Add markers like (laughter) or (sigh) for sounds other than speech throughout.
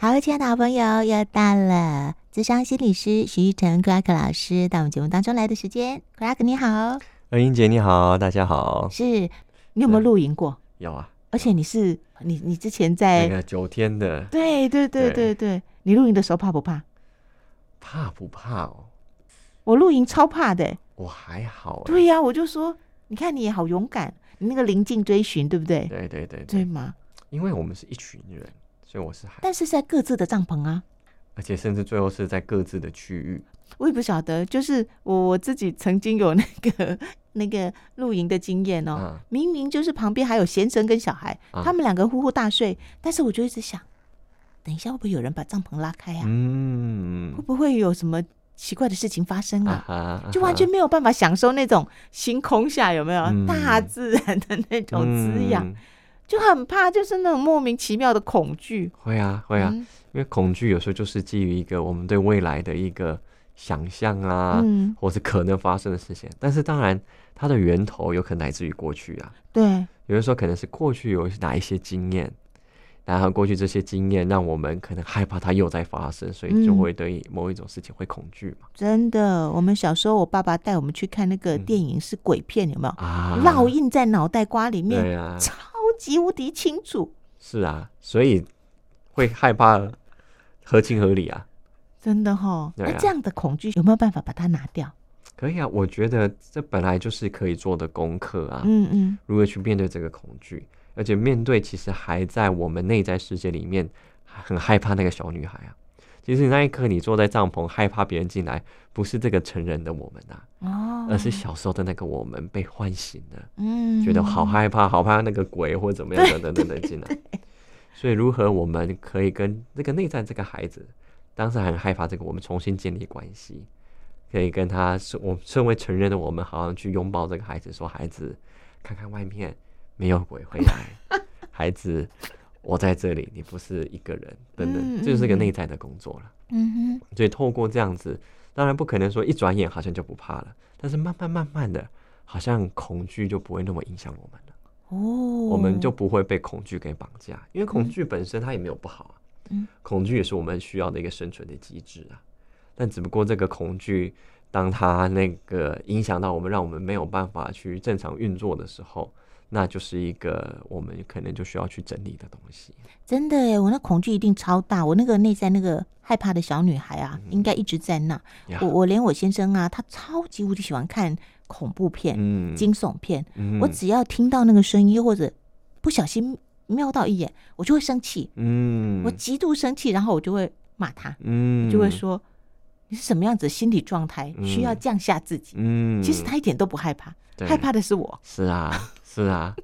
好，亲爱的好朋友，又到了智商心理师徐玉成 Crack 老师到我们节目当中来的时间。Crack 你好，呃英姐你好，大家好。是你有没有露营过？有啊，而且你是你你之前在那个九天的，对对对对对，你露营的时候怕不怕？怕不怕哦？我露营超怕的，我还好。对呀，我就说，你看你也好勇敢，你那个临近追寻，对不对？对对对对吗？因为我们是一群人。所以我是还，但是在各自的帐篷啊，而且甚至最后是在各自的区域。我也不晓得，就是我我自己曾经有那个 (laughs) 那个露营的经验哦、明明就是旁边还有先生跟小孩，啊、他们两个呼呼大睡，但是我就一直想，等一下会不会有人把帐篷拉开啊？嗯，会不会有什么奇怪的事情发生啊？啊啊。就完全没有办法享受那种星空下有没有、嗯、大自然的那种滋养。嗯就很怕，就是那种莫名其妙的恐惧。会啊，会啊，嗯、因为恐惧有时候就是基于一个我们对未来的一个想象啊，嗯、或是可能发生的事情。但是当然，它的源头有可能来自于过去啊。对，有的时候可能是过去有哪一些经验，然后过去这些经验让我们可能害怕它又在发生，所以就会对某一种事情会恐惧嘛。真的，我们小时候，我爸爸带我们去看那个电影是鬼片，有没有啊？烙印在脑袋瓜里面。对啊。极无敌清楚，是啊，所以会害怕，合情合理啊，真的哈。那、啊、这样的恐惧有没有办法把它拿掉？可以啊，我觉得这本来就是可以做的功课啊。嗯嗯，如何去面对这个恐惧，而且面对其实还在我们内在世界里面很害怕那个小女孩啊。其实那一刻，你坐在帐篷，害怕别人进来，不是这个成人的我们呐、啊，哦、而是小时候的那个我们被唤醒了，嗯，觉得好害怕，好怕那个鬼或怎么样等等等等 (laughs) 进来。所以，如何我们可以跟这个内在这个孩子，当时很害怕这个，我们重新建立关系，可以跟他，我身为成人的我们，好像去拥抱这个孩子，说：“孩子，看看外面没有鬼会来，孩子。”我在这里，你不是一个人，等等，这就是个内在的工作了。嗯哼，所以透过这样子，当然不可能说一转眼好像就不怕了，但是慢慢慢慢的，好像恐惧就不会那么影响我们了。哦，我们就不会被恐惧给绑架，因为恐惧本身它也没有不好啊。嗯，恐惧也是我们需要的一个生存的机制啊。但只不过这个恐惧，当它那个影响到我们，让我们没有办法去正常运作的时候。那就是一个我们可能就需要去整理的东西。真的耶，我那恐惧一定超大。我那个内在那个害怕的小女孩啊，嗯、应该一直在那。我我连我先生啊，他超级无敌喜欢看恐怖片、嗯、惊悚片。嗯、我只要听到那个声音或者不小心瞄到一眼，我就会生气。嗯，我极度生气，然后我就会骂他。嗯，就会说你是什么样子的心理状态，需要降下自己。嗯，其实他一点都不害怕，害怕的是我。是啊。是啊，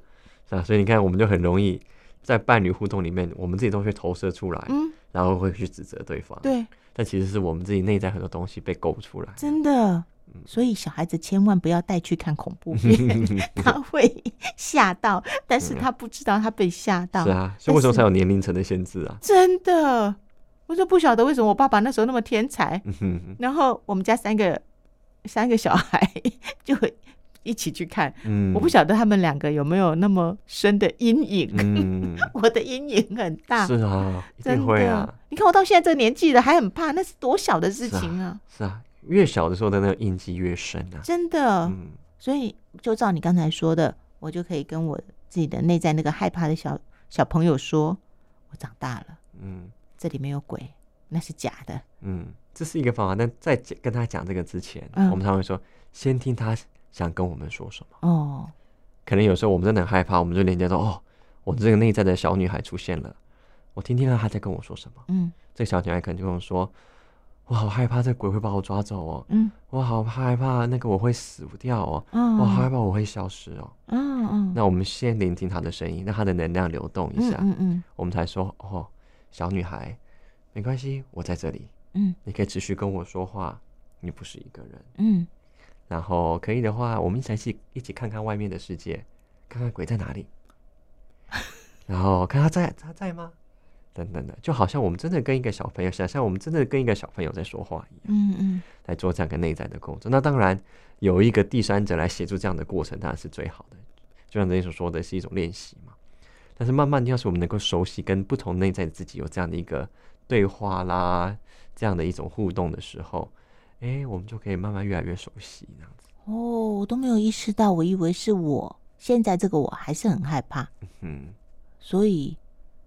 是啊，所以你看，我们就很容易在伴侣互动里面，我们自己都会投射出来，嗯，然后会去指责对方，对，但其实是我们自己内在很多东西被勾出来，真的。所以小孩子千万不要带去看恐怖片，(laughs) 他会吓到，但是他不知道他被吓到。是啊，所以为什么才有年龄层的限制啊？真的，我就不晓得为什么我爸爸那时候那么天才，然后我们家三个三个小孩 (laughs) 就会。一起去看，嗯，我不晓得他们两个有没有那么深的阴影。嗯，(laughs) 我的阴影很大。是啊，一定会啊。你看我到现在这个年纪了，还很怕，那是多小的事情啊！是啊，越小的时候的那个印记越深啊。真的，嗯，所以就照你刚才说的，我就可以跟我自己的内在那个害怕的小小朋友说，我长大了，嗯，这里没有鬼，那是假的。嗯，这是一个方法。但在跟他讲这个之前，我们常会说，先听他。想跟我们说什么？哦，可能有时候我们真的很害怕，我们就连接到哦，我这个内在的小女孩出现了，我听听看她在跟我说什么。嗯，这个小女孩可能就跟我说：“我好害怕这鬼会把我抓走哦。”嗯，我好害怕那个我会死不掉哦。嗯，我好害怕我会消失哦。嗯嗯，那我们先聆听她的声音，让她的能量流动一下。嗯嗯，我们才说：“哦，小女孩，没关系，我在这里。嗯，你可以持续跟我说话，你不是一个人。”嗯。然后可以的话，我们一起一起看看外面的世界，看看鬼在哪里。(laughs) 然后看他在他在吗？等等的，就好像我们真的跟一个小朋友，想象我们真的跟一个小朋友在说话一样。嗯嗯，来做这样一个内在的工作。那当然有一个第三者来协助这样的过程，当然是最好的。就像这里所说的是一种练习嘛。但是慢慢，要是我们能够熟悉跟不同内在的自己有这样的一个对话啦，这样的一种互动的时候，哎、欸，我们就可以慢慢越来越熟悉这样子。哦，我都没有意识到，我以为是我现在这个我还是很害怕。嗯，所以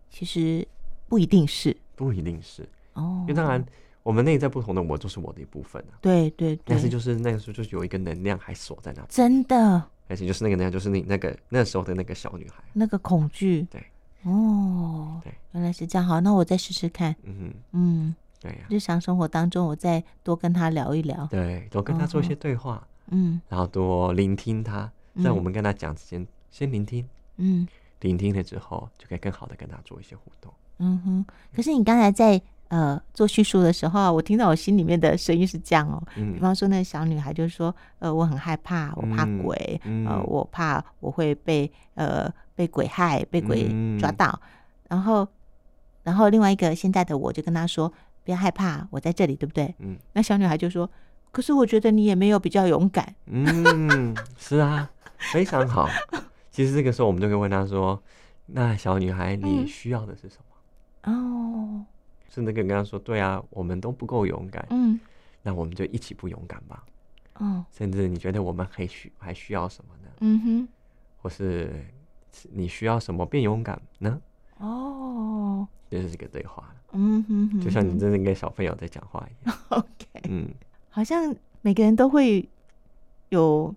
其实不一定是，不一定是哦，因为当然。我们内在不同的我，就是我的一部分啊。对对对，但是就是那个时候，就是有一个能量还锁在那。真的。而且就是那个能量，就是你那个那时候的那个小女孩，那个恐惧。对。哦。对，原来是这样。好，那我再试试看。嗯哼嗯。对呀。日常生活当中，我再多跟他聊一聊。对，多跟他做一些对话。嗯。然后多聆听他，在我们跟他讲之前，先聆听。嗯。聆听了之后，就可以更好的跟他做一些互动。嗯哼。可是你刚才在。呃，做叙述的时候，我听到我心里面的声音是这样哦。嗯、比方说，那个小女孩就说：“呃，我很害怕，我怕鬼，嗯、呃，我怕我会被呃被鬼害，被鬼抓到。嗯”然后，然后另外一个现在的我就跟他说：“不要害怕，我在这里，对不对？”嗯。那小女孩就说：“可是我觉得你也没有比较勇敢。”嗯，(laughs) 是啊，非常好。其实这个时候我们就可以问她说：“那小女孩，你需要的是什么？”嗯、哦。甚至可以跟她说：“对啊，我们都不够勇敢，嗯，那我们就一起不勇敢吧。”哦，甚至你觉得我们还需还需要什么呢？嗯哼，或是你需要什么变勇敢呢？哦，这是一个对话。嗯哼，哼，就像你真的跟小朋友在讲话一样。(laughs) OK，嗯，好像每个人都会有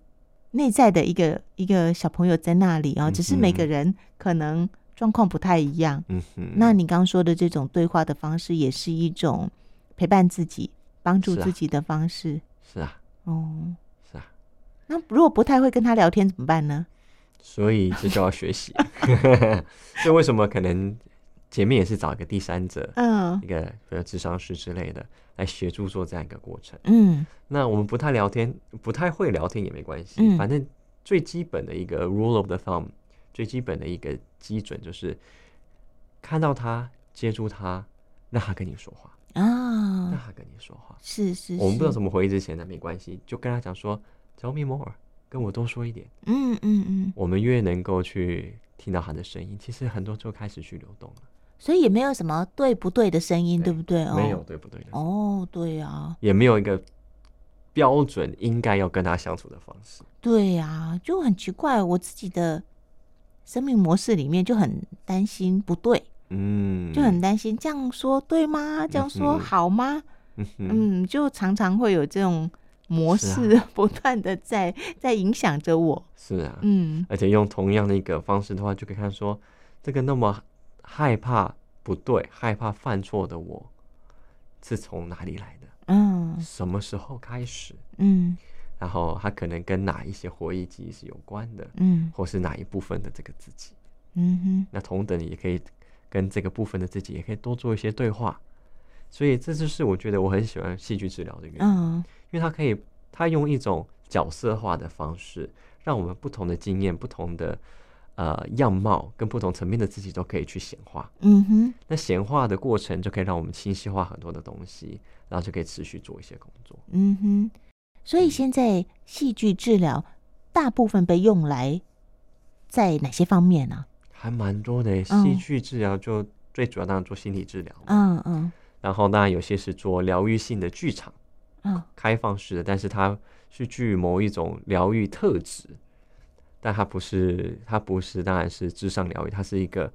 内在的一个一个小朋友在那里啊，只是每个人可能。状况不太一样，嗯哼。那你刚刚说的这种对话的方式，也是一种陪伴自己、帮助自己的方式。是啊，哦，是啊。那如果不太会跟他聊天怎么办呢？所以这就要学习。(laughs) 所以为什么可能前面也是找一个第三者，嗯，一个比如智商师之类的来协助做这样一个过程。嗯，那我们不太聊天，不太会聊天也没关系，嗯，反正最基本的一个 rule of the thumb。最基本的一个基准就是，看到他接住他，让他跟你说话啊，让他跟你说话，是是，是。我们不知道怎么回应之前呢，没关系，就跟他讲说，Tell me more，跟我多说一点。嗯嗯嗯。我们越能够去听到他的声音，其实很多就开始去流动了。所以也没有什么对不对的声音，对，对不对？哦没有对不对的。哦，对啊。也没有一个标准应该要跟他相处的方式。对呀，就很奇怪，我自己的。生命模式里面就很担心不对，嗯，就很担心这样说对吗？这样说好吗？嗯，嗯，就常常会有这种模式 (laughs) 不断的在在影响着我。是啊，嗯，而且用同样的一个方式的话，就可以看说，这个那么害怕不对、害怕犯错的我，是从哪里来的？嗯，什么时候开始？嗯。然后他可能跟哪一些回忆记忆是有关的，嗯，或是哪一部分的这个自己，嗯哼，那同等也可以跟这个部分的自己也可以多做一些对话，所以这就是我觉得我很喜欢戏剧治疗的原因，嗯，因为他可以他用一种角色化的方式，让我们不同的经验、不同的呃样貌跟不同层面的自己都可以去显化，嗯哼，那显化的过程就可以让我们清晰化很多的东西，然后就可以持续做一些工作，嗯哼。所以现在戏剧治疗大部分被用来在哪些方面呢？还蛮多的。戏剧治疗就最主要当然做心理治疗，嗯嗯。然后当然有些是做疗愈性的剧场，嗯，开放式的，但是它是具某一种疗愈特质，但它不是，它不是，当然是智商疗愈，它是一个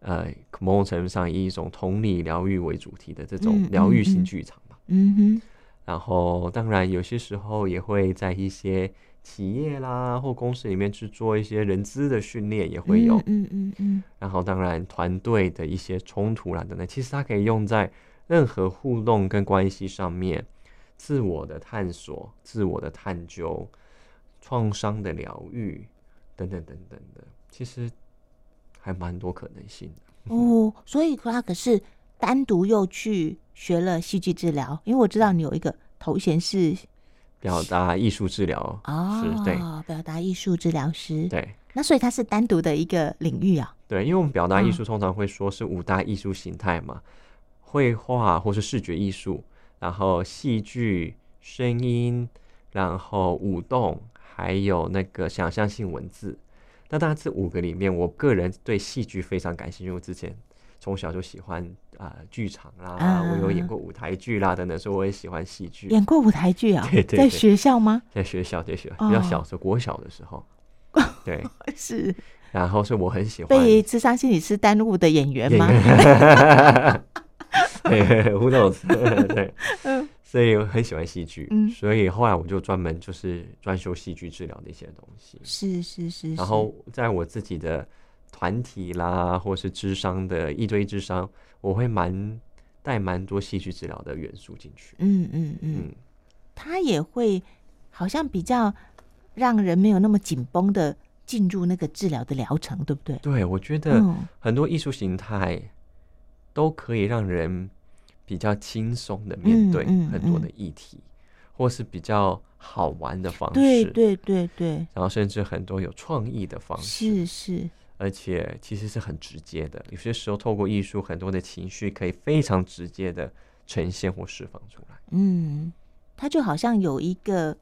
呃某种程度上以一种同理疗愈为主题的这种疗愈性剧场吧，嗯哼。然后，当然有些时候也会在一些企业啦或公司里面去做一些人资的训练，也会有。嗯嗯嗯。然后，当然团队的一些冲突啦等等，其实它可以用在任何互动跟关系上面，自我的探索、自我的探究、创伤的疗愈等等等等的，其实还蛮多可能性的。哦，所以他可是。单独又去学了戏剧治疗，因为我知道你有一个头衔是表达艺术治疗哦，是对，表达艺术治疗师对。那所以它是单独的一个领域啊。对，因为我们表达艺术通常会说是五大艺术形态嘛，绘画或是视觉艺术，然后戏剧、声音，然后舞动，还有那个想象性文字。那当然这五个里面，我个人对戏剧非常感兴趣，因为我之前。从小就喜欢啊剧场啦，嗯、我有演过舞台剧啦等等，所以我也喜欢戏剧。演过舞台剧啊？(laughs) 对，对对，在学校吗？在学校，在学校，比较小时候，国小的时候，哦、对，是。然后是我很喜欢被智商心理师耽误的演员吗？(laughs) 对，Who knows？(laughs) 对，所以我很喜欢戏剧，嗯，所以后来我就专门就是专修戏剧治疗的一些东西，是是是。然后在我自己的团体啦，或是智商的一对一咨商，我会蛮带蛮多戏剧治疗的元素进去，嗯嗯嗯，他也会好像比较让人没有那么紧绷的进入那个治疗的疗程，对不对？对，我觉得很多艺术形态都可以让人。比较轻松的面对很多的议题，嗯嗯嗯、或是比较好玩的方式，对对对对，然后甚至很多有创意的方式，是是，而且其实是很直接的。有些时候透过艺术，很多的情绪可以非常直接的呈现或释放出来。嗯，它就好像有一个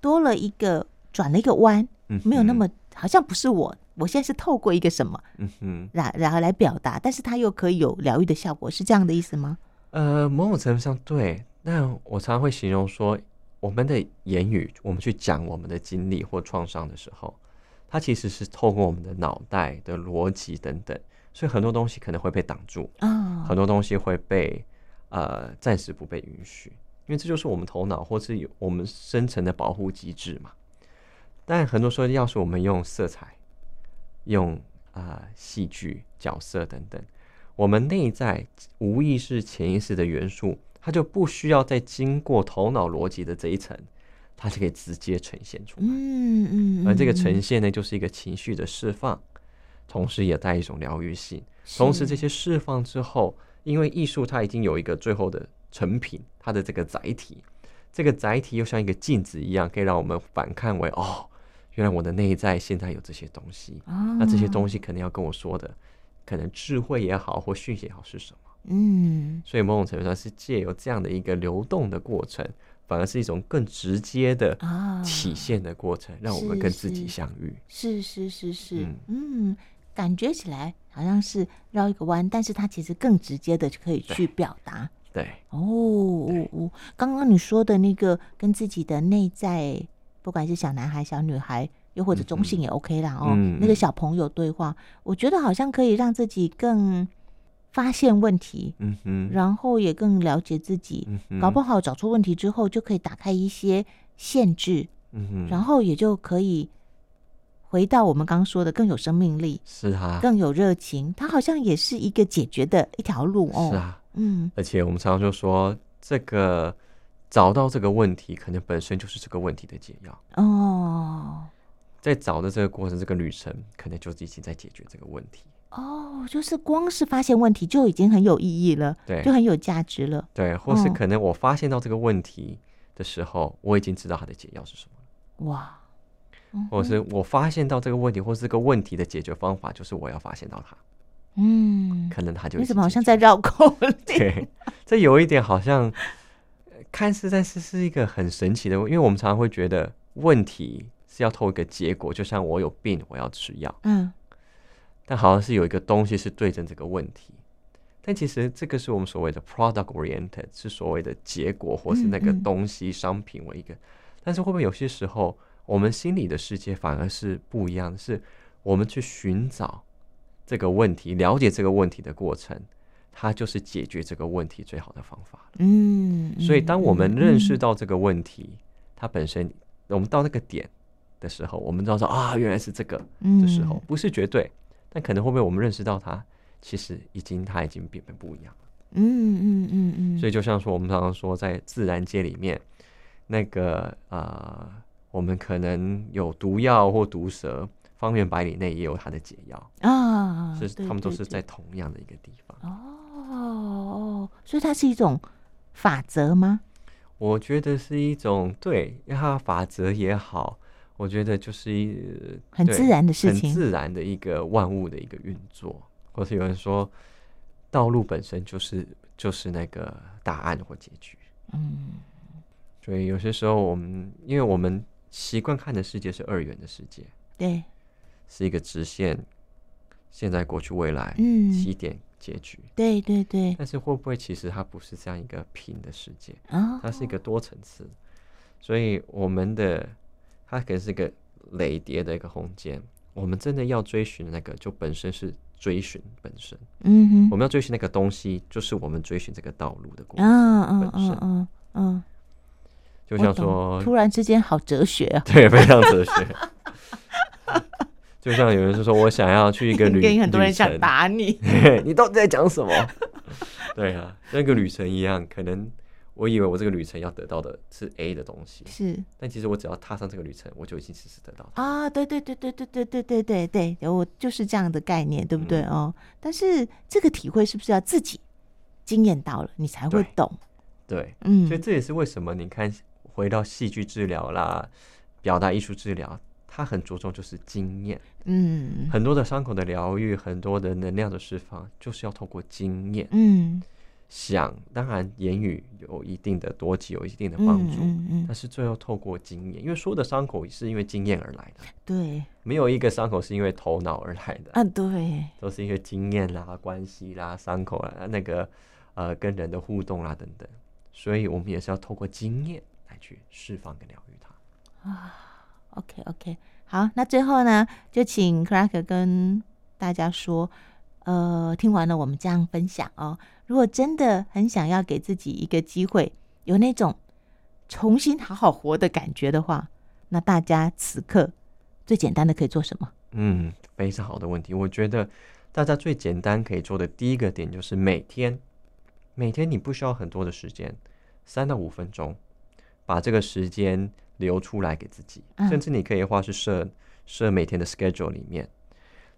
多了一个转了一个弯，嗯、没有那么好像不是我，我现在是透过一个什么，嗯哼，然然后来表达，但是它又可以有疗愈的效果，是这样的意思吗？呃，某种程度上对，那我常常会形容说，我们的言语，我们去讲我们的经历或创伤的时候，它其实是透过我们的脑袋的逻辑等等，所以很多东西可能会被挡住啊，很多东西会被呃暂时不被允许，因为这就是我们头脑或是有我们深层的保护机制嘛。但很多时候，要是我们用色彩、用啊、呃、戏剧角色等等。我们内在无意识、潜意识的元素，它就不需要再经过头脑逻辑的这一层，它就可以直接呈现出来。嗯嗯。而这个呈现呢，就是一个情绪的释放，同时也带一种疗愈性。同时，这些释放之后，因为艺术它已经有一个最后的成品，它的这个载体，这个载体又像一个镜子一样，可以让我们反看为哦，原来我的内在现在有这些东西。那这些东西肯定要跟我说的。可能智慧也好，或讯息也好是什么？嗯，所以某种程度上是借由这样的一个流动的过程，反而是一种更直接的体现的过程，啊、让我们跟自己相遇。是是是是，嗯，嗯，感觉起来好像是绕一个弯，但是它其实更直接的就可以去表达。对，哦哦哦，刚刚你说的那个跟自己的内在，不管是小男孩、小女孩。又或者中性也 OK 啦，哦，嗯、那个小朋友对话，嗯、我觉得好像可以让自己更发现问题，嗯哼，然后也更了解自己，搞不好找出问题之后就可以打开一些限制，嗯哼，然后也就可以回到我们刚刚说的更有生命力，是啊，更有热情，它好像也是一个解决的一条路哦，是啊，嗯，而且我们常常就说，这个找到这个问题，可能本身就是这个问题的解药。哦。在找的这个过程，这个旅程可能就已经在解决这个问题哦。就是光是发现问题就已经很有意义了，对，就很有价值了。对，或是可能我发现到这个问题的时候，哦、我已经知道它的解药是什么了。哇，嗯、或是我发现到这个问题，或是这个问题的解决方法，就是我要发现到它。嗯，可能它就你怎么好像在绕口令？(laughs) 对，这有一点好像看似，但是是一个很神奇的，因为我们常常会觉得问题。是要透一个结果，就像我有病，我要吃药。嗯，但好像是有一个东西是对症这个问题，但其实这个是我们所谓的 product oriented，是所谓的结果或是那个东西商品为一个。嗯嗯，但是会不会有些时候，我们心里的世界反而是不一样的，是我们去寻找这个问题，了解这个问题的过程，它就是解决这个问题最好的方法。嗯，所以当我们认识到这个问题，它本身，我们到那个点。的时候，我们知道说啊，原来是这个的时候，不是绝对，但可能会不会我们认识到它，其实已经它已经变得不一样了。嗯嗯嗯嗯。所以就像说，我们常常说，在自然界里面，那个呃，我们可能有毒药或毒蛇，方圆百里内也有它的解药啊。是，他们都是在同样的一个地方。哦哦，所以它是一种法则吗？我觉得是一种对，它法则也好。我觉得就是一很自然的事情，很自然的一个万物的一个运作，或是有人说，道路本身就是就是那个答案或结局。嗯，所以有些时候我们，因为我们习惯看的世界是二元的世界，对，是一个直线，现在、过去、未来，嗯，起点结局。对对对。但是会不会其实它不是这样一个平的世界啊？它是一个多层次，所以我们的它可能是一个累叠的一个空间。我们真的要追寻那个，就本身是追寻本身。嗯哼。我们要追寻那个东西，就是我们追寻这个道路的过程。嗯嗯嗯嗯嗯。就像说，突然之间好哲学啊！(laughs) 对，非常哲学。(laughs) 就像有人是说，我想要去一个旅，(laughs) 跟很多人想打你，你到底在讲什么？对啊，那个旅程一样，可能我以为我这个旅程要得到的是 A 的东西，是，但其实我只要踏上这个旅程，我就已经其实得到啊！对对对对对对对对对对，我就是这样的概念，对不对哦？但是这个体会是不是要自己经验到了，你才会懂？对，嗯，所以这也是为什么你看。回到戏剧治疗啦，表达艺术治疗，它很着重就是经验。嗯，很多的伤口的疗愈，很多的能量的释放，就是要透过经验。嗯，想当然言语有一定的多级，有一定的帮助。嗯，嗯，嗯，但是最后透过经验，因为所有的伤口是因为经验而来的。对，没有一个伤口是因为头脑而来的。啊，对，都是因为经验啦、关系啦、伤口啦、那个呃跟人的互动啦等等，所以我们也是要透过经验来。去释放跟疗愈它啊，OK OK，好，那最后呢，就请 Crack 跟大家说，呃，听完了我们这样分享哦，如果真的很想要给自己一个机会，有那种重新好好活的感觉的话，那大家此刻最简单的可以做什么？嗯，非常好的问题，我觉得大家最简单可以做的第一个点就是每天，每天你不需要很多的时间，三到五分钟。把这个时间留出来给自己，甚至你可以话是设设每天的 schedule 里面，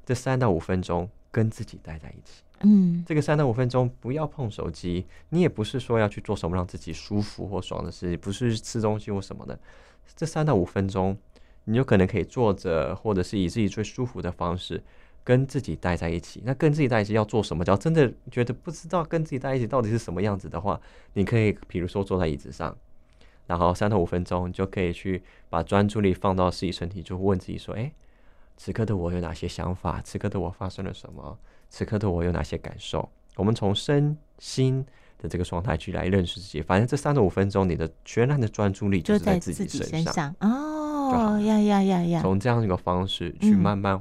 这三到五分钟跟自己待在一起。嗯，这个三到五分钟不要碰手机，你也不是说要去做什么让自己舒服或爽的事，不是吃东西或什么的。这三到五分钟，你有可能可以坐着，或者是以自己最舒服的方式跟自己待在一起。那跟自己待在一起要做什么？叫真的觉得不知道跟自己待在一起到底是什么样子的话，你可以比如说坐在椅子上。然后三到五分钟，你就可以去把专注力放到自己身体，就问自己说：“哎，此刻的我有哪些想法？此刻的我发生了什么？此刻的我有哪些感受？”我们从身心的这个状态去来认识自己。反正这三到五分钟，你的全然的专注力就是在自己身上哦，呀呀呀呀！从这样一个方式去慢慢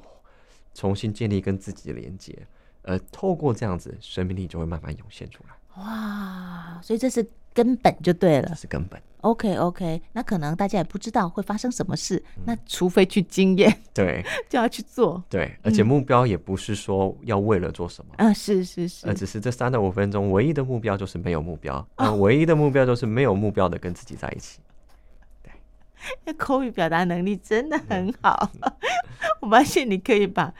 重新建立跟自己的连接，呃，透过这样子，生命力就会慢慢涌现出来。哇，所以这是。根本就对了，这是根本。OK OK，那可能大家也不知道会发生什么事，嗯、那除非去经验，(laughs) 对，(laughs) 就要去做。对，而且目标也不是说要为了做什么。啊、嗯，是是是，而只是这三到五分钟唯一的目标就是没有目标，(laughs) 啊，唯一的目标就是没有目标的跟自己在一起。对，那口语表达能力真的很好，嗯、我发现你可以把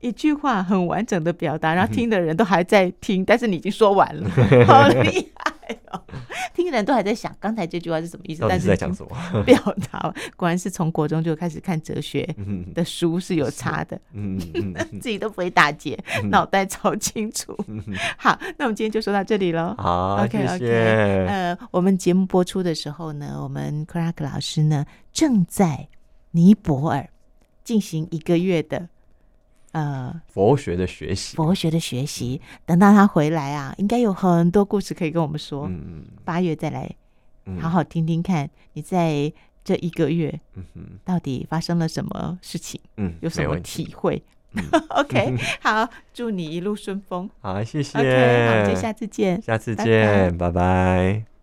一句话很完整的表达，然后听的人都还在听，嗯、但是你已经说完了，(laughs) 好厉害。哦，听的人都还在想刚才这句话是什么意思？但是在讲什么？表达果然是从国中就开始看哲学的书是有差的，嗯，(laughs) 自己都不会打结，脑袋超清楚。好，那我们今天就说到这里喽。好，OK OK。呃，我们节目播出的时候呢，我们 Clark 老师呢正在尼泊尔进行一个月的。呃，佛学的学习，佛学的学习，等到他回来啊，应该有很多故事可以跟我们说。嗯，八月再来，好好听听看你在这一个月，嗯哼，到底发生了什么事情？嗯，有什么体会？(laughs) OK，好，祝你一路顺风。好，谢谢。OK，好，就下次见，下次见，拜拜。